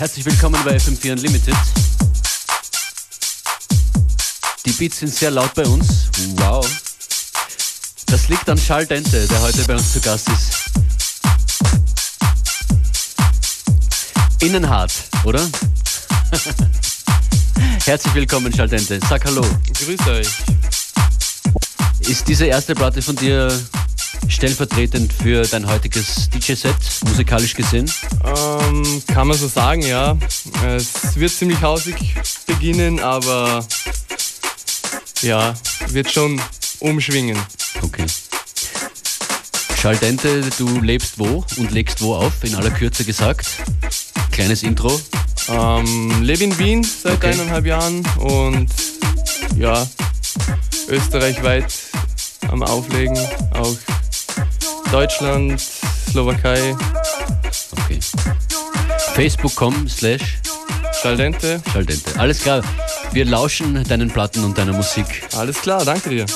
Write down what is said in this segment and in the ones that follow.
Herzlich willkommen bei FM4 Unlimited. Die Beats sind sehr laut bei uns. Wow. Das liegt an Charles Dente, der heute bei uns zu Gast ist. Innenhart, oder? Herzlich willkommen, Charles Dente. Sag Hallo. Grüß euch. Ist diese erste Platte von dir stellvertretend für dein heutiges DJ-Set, musikalisch gesehen? Ähm, kann man so sagen, ja. Es wird ziemlich hausig beginnen, aber ja, wird schon umschwingen. Okay. Schaldente, du lebst wo und legst wo auf, in aller Kürze gesagt. Kleines Intro. Ähm, lebe in Wien seit okay. eineinhalb Jahren und ja, österreichweit am Auflegen, auch Deutschland, Slowakei. Okay. Facebook.com slash Schaldente. Schaldente. Alles klar. Wir lauschen deinen Platten und deiner Musik. Alles klar, danke dir.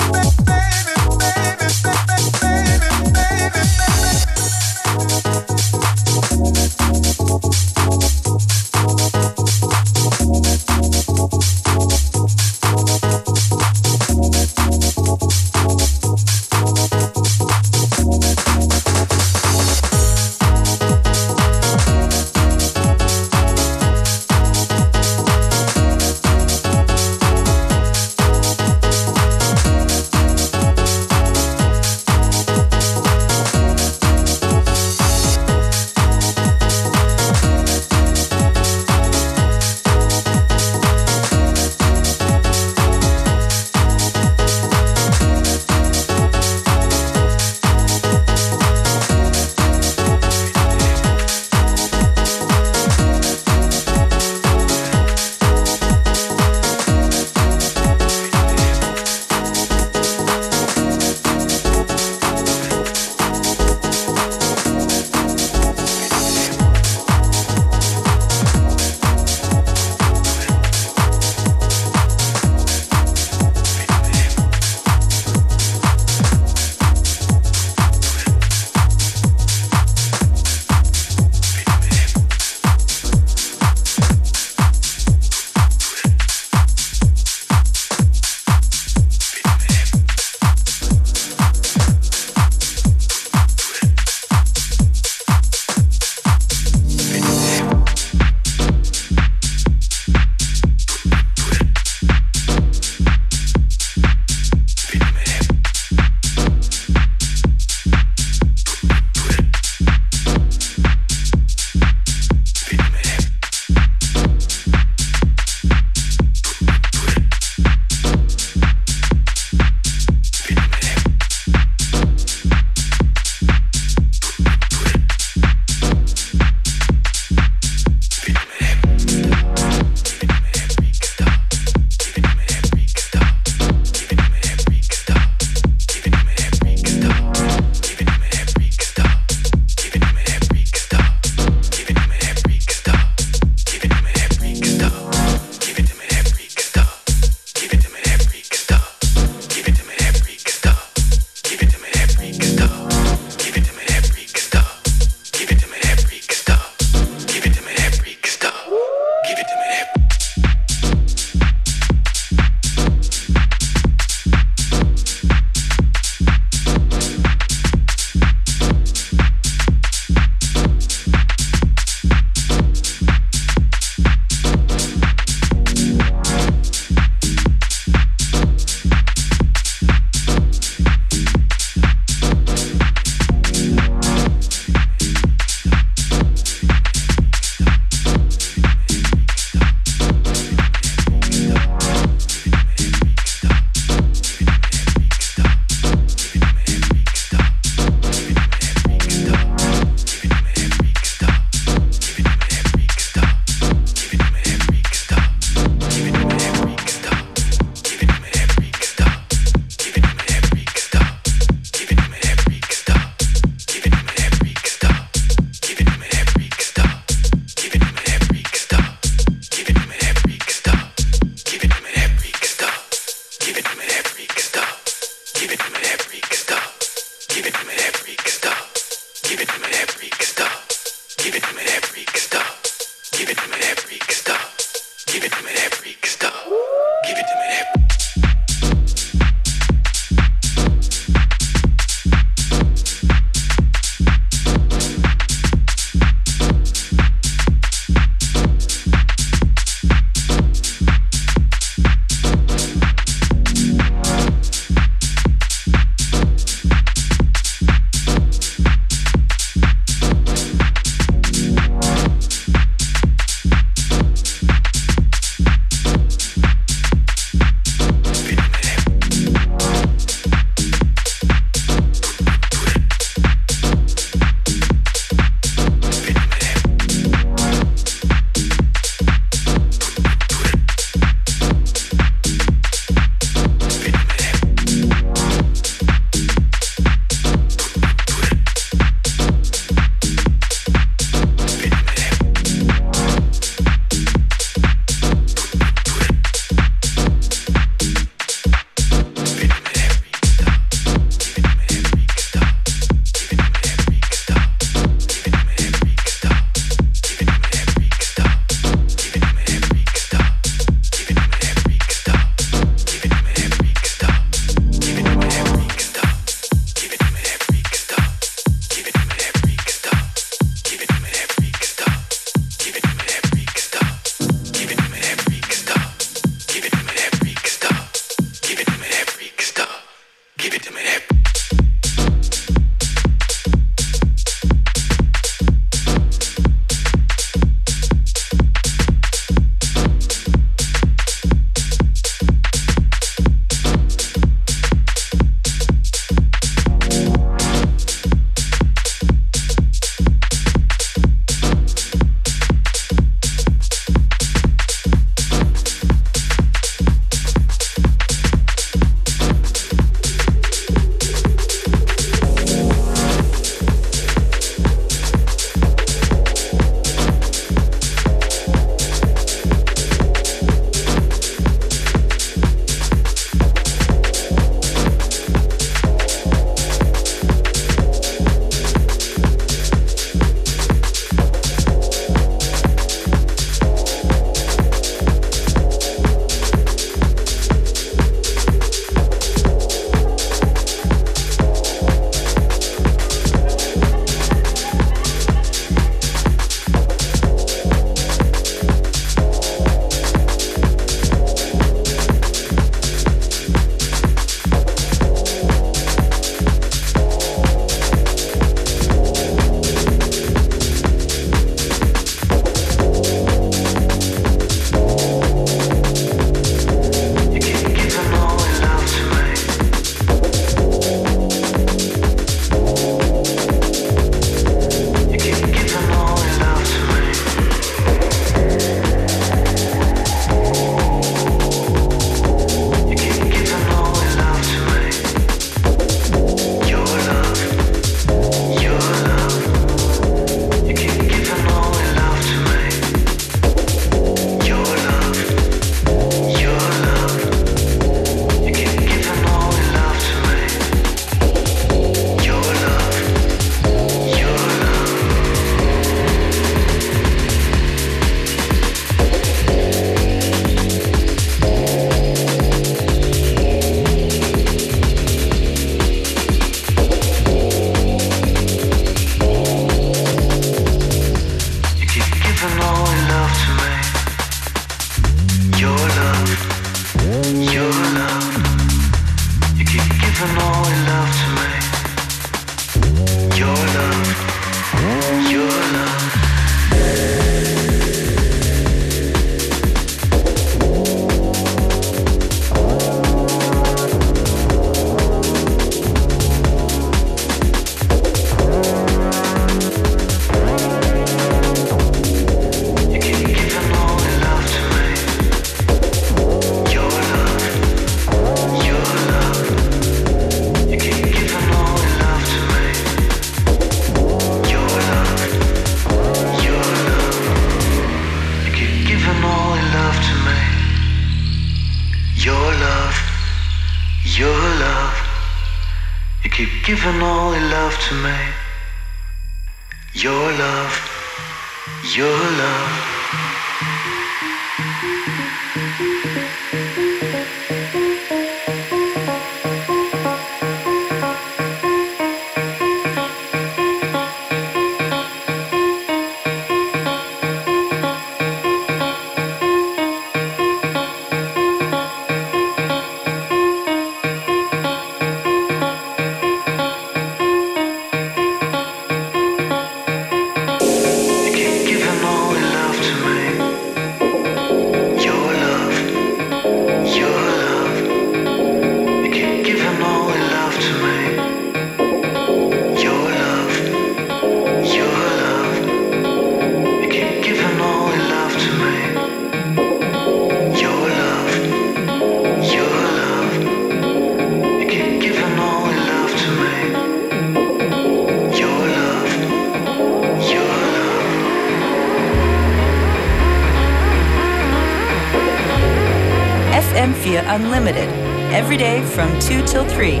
From 2 till 3.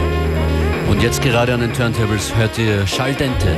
Und jetzt gerade an den Turntables hört ihr Schaldente.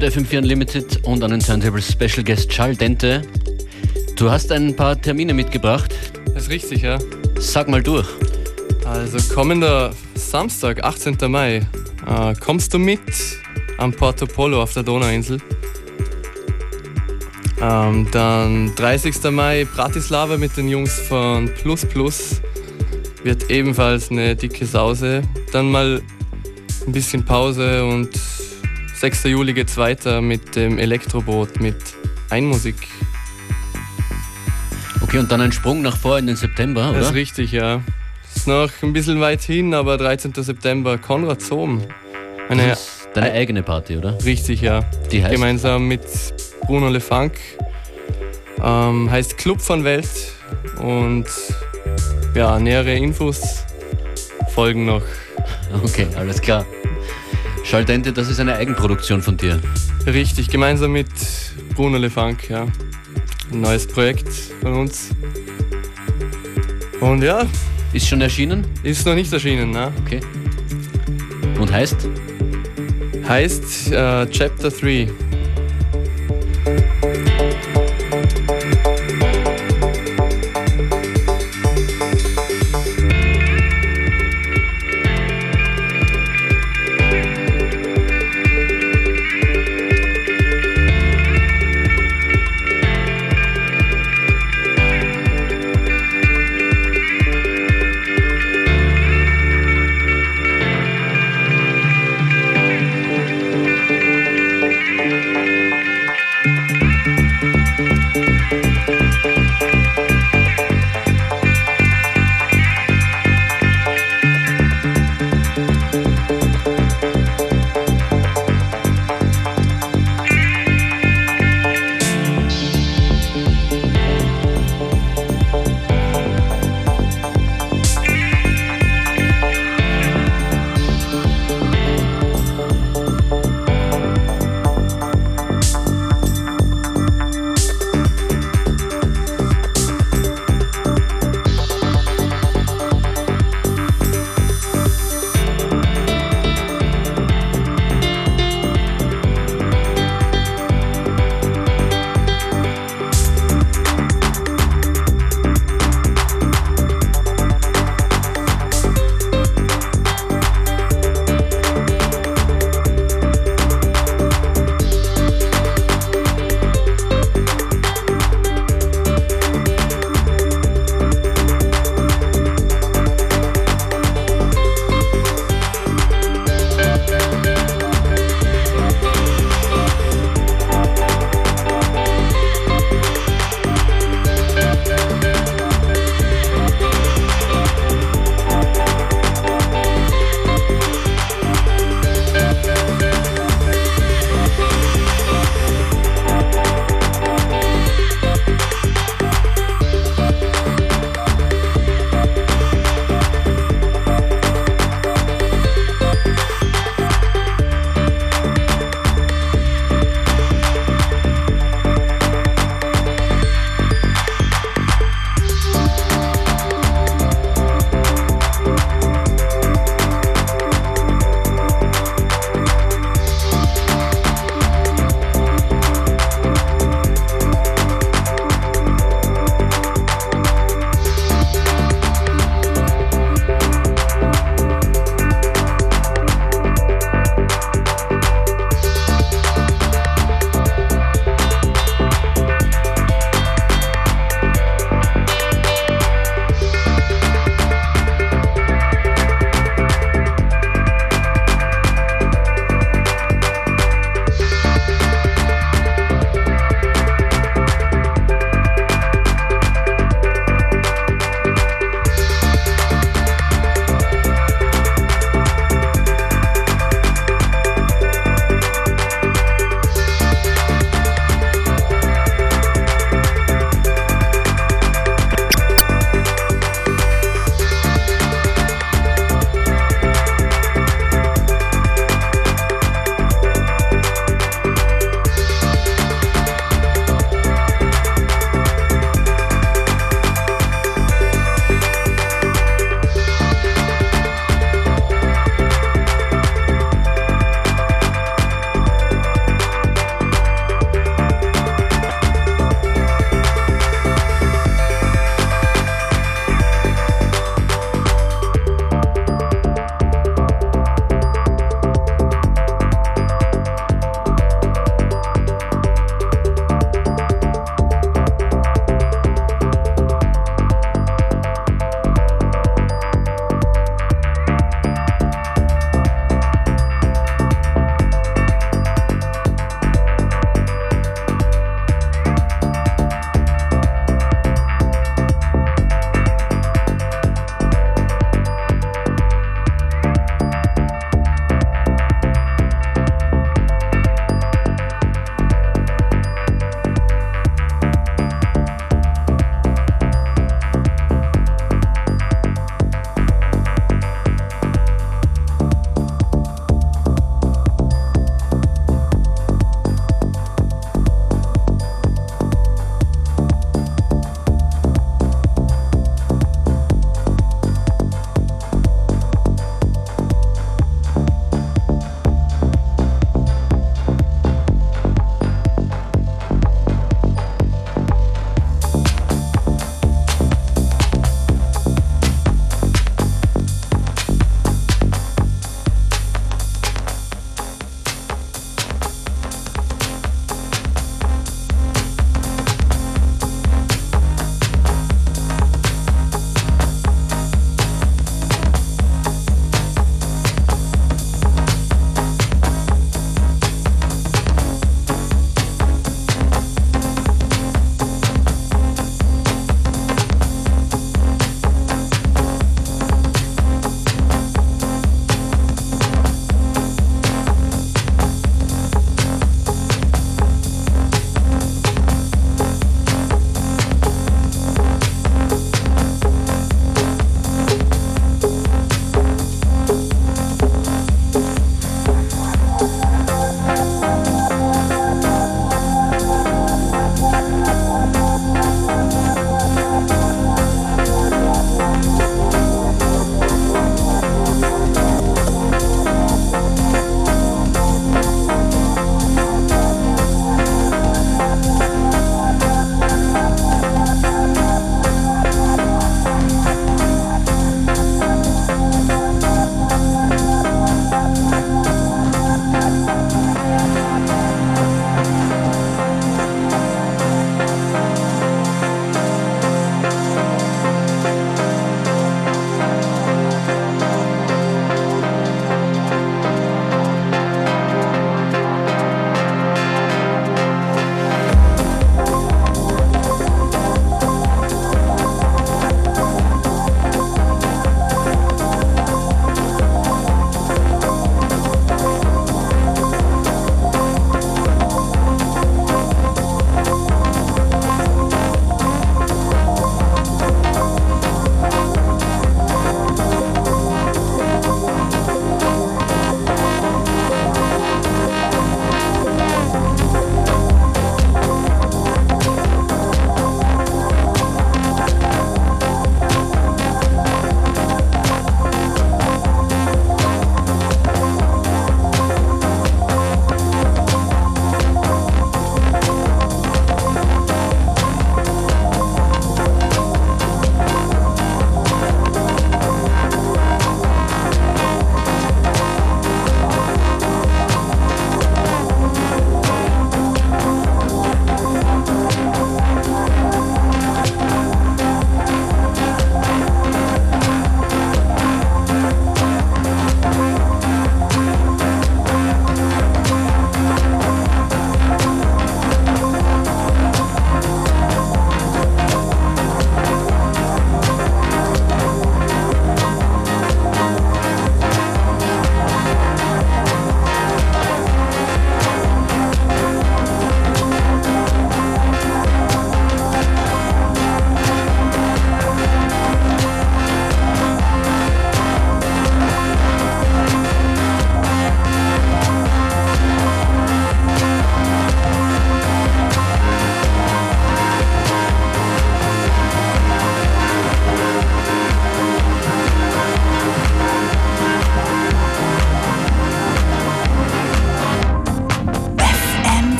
Hört FM4 Unlimited und einen Turntable Special Guest Charles Dente. Du hast ein paar Termine mitgebracht. Das ist richtig, ja. Sag mal durch. Also kommender Samstag, 18. Mai, äh, kommst du mit am Porto Polo auf der Donauinsel. Ähm, dann 30. Mai Bratislava mit den Jungs von Plus Plus. Wird ebenfalls eine dicke Sause. Dann mal ein bisschen Pause und 6. Juli geht's weiter mit dem Elektroboot mit Einmusik. Okay, und dann ein Sprung nach vor in den September, oder? Das ist richtig, ja. Ist noch ein bisschen weit hin, aber 13. September Konrad Sohm. Eine das ist deine eigene Party, oder? Richtig, ja. Die heißt? Gemeinsam mit Bruno LeFunk. Ähm, heißt Club von Welt und ja, nähere Infos folgen noch. Okay, alles klar. Schaldente, das ist eine Eigenproduktion von dir. Richtig, gemeinsam mit Bruno LeFunk, ja. Ein neues Projekt von uns. Und ja. Ist schon erschienen? Ist noch nicht erschienen, ne? Okay. Und heißt? Heißt äh, Chapter 3.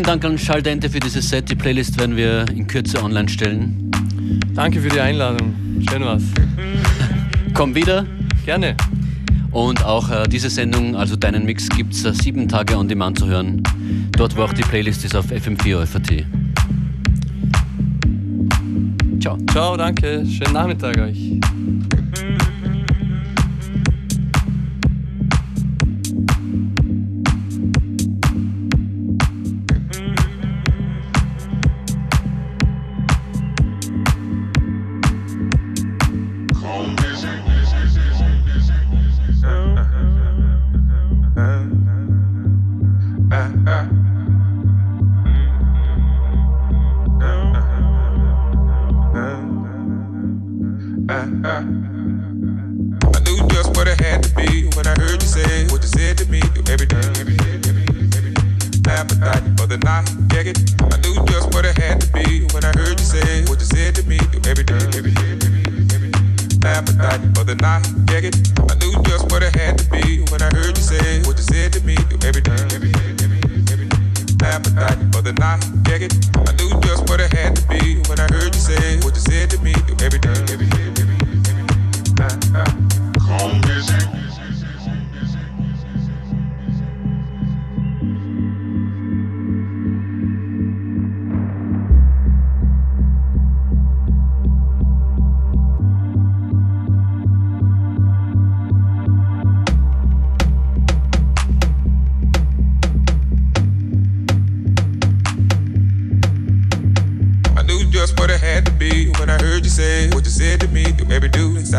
Vielen Dank an Schaldente für dieses Set. Die Playlist werden wir in Kürze online stellen. Danke für die Einladung. Schön was. Komm wieder. Gerne. Und auch äh, diese Sendung, also deinen Mix, gibt es äh, sieben Tage on demand zu hören. Dort, wo auch die Playlist ist auf FM4 FAT. Ciao. Ciao, danke. Schönen Nachmittag euch.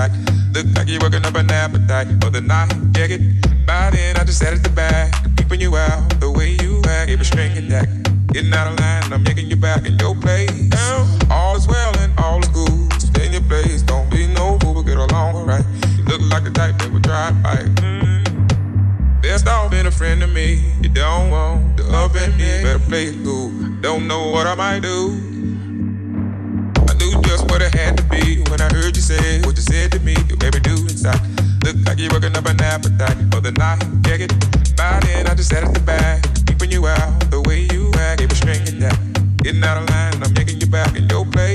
attack. Look like you're working up an appetite for the night. Get it? Then, I just sat at the back, keeping you out the way you act. Give a string attack. Getting out of line, I'm making you back in your place. All is well and all is good. Stay in your place, don't be no fool, we'll get along alright. You look like the type that would try to fight. Best off being a friend to me. You don't want to offend me. Better play it cool. Don't know what I might do. and I heard you say what you said to me. You made me do inside. Look like you're working up an appetite for the night. Get it. By then, I just sat at the back, keeping you out the way you act. It was stringing that. Getting out of line, I'm making you back in your place.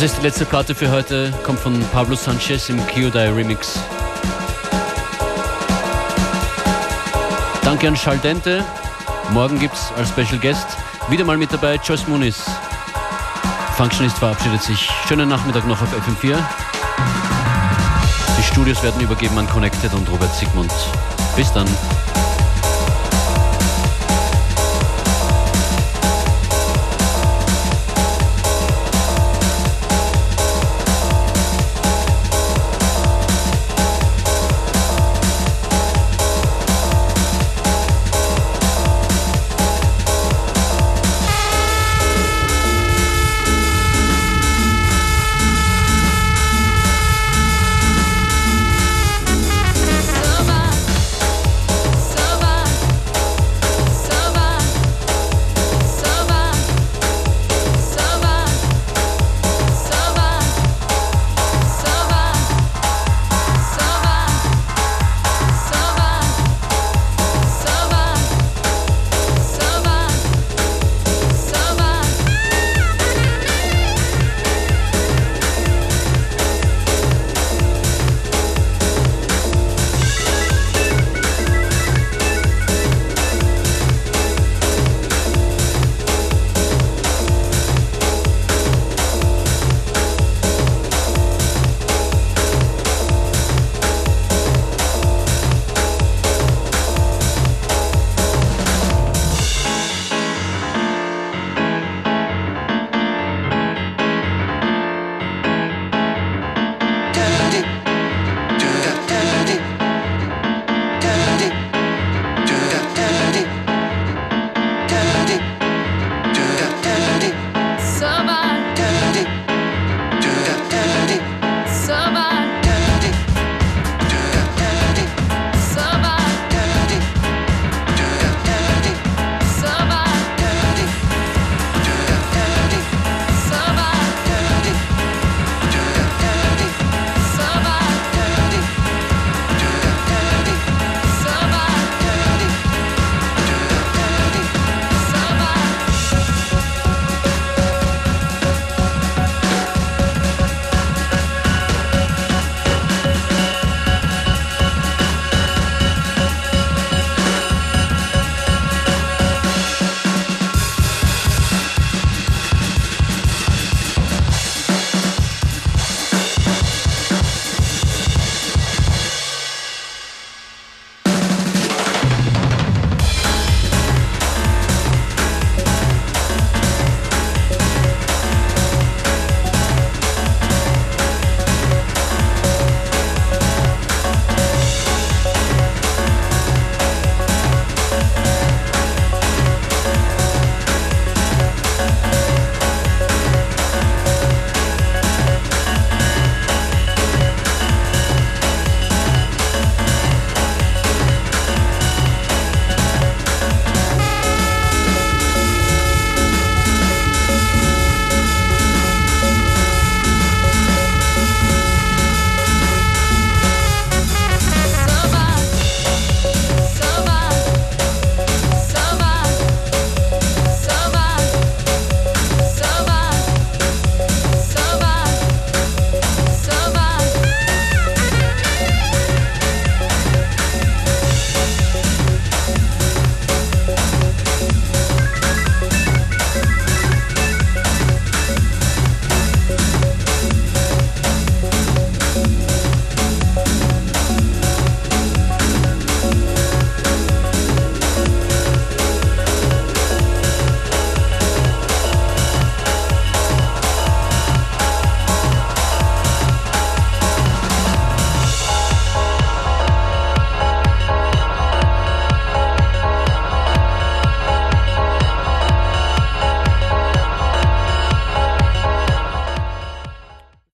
Das ist die letzte Platte für heute, kommt von Pablo Sanchez im Kyodai Remix. Danke an Schaldente. Morgen gibt's als Special Guest wieder mal mit dabei Joyce Muniz. Functionist verabschiedet sich. Schönen Nachmittag noch auf FM4. Die Studios werden übergeben an Connected und Robert Sigmund. Bis dann.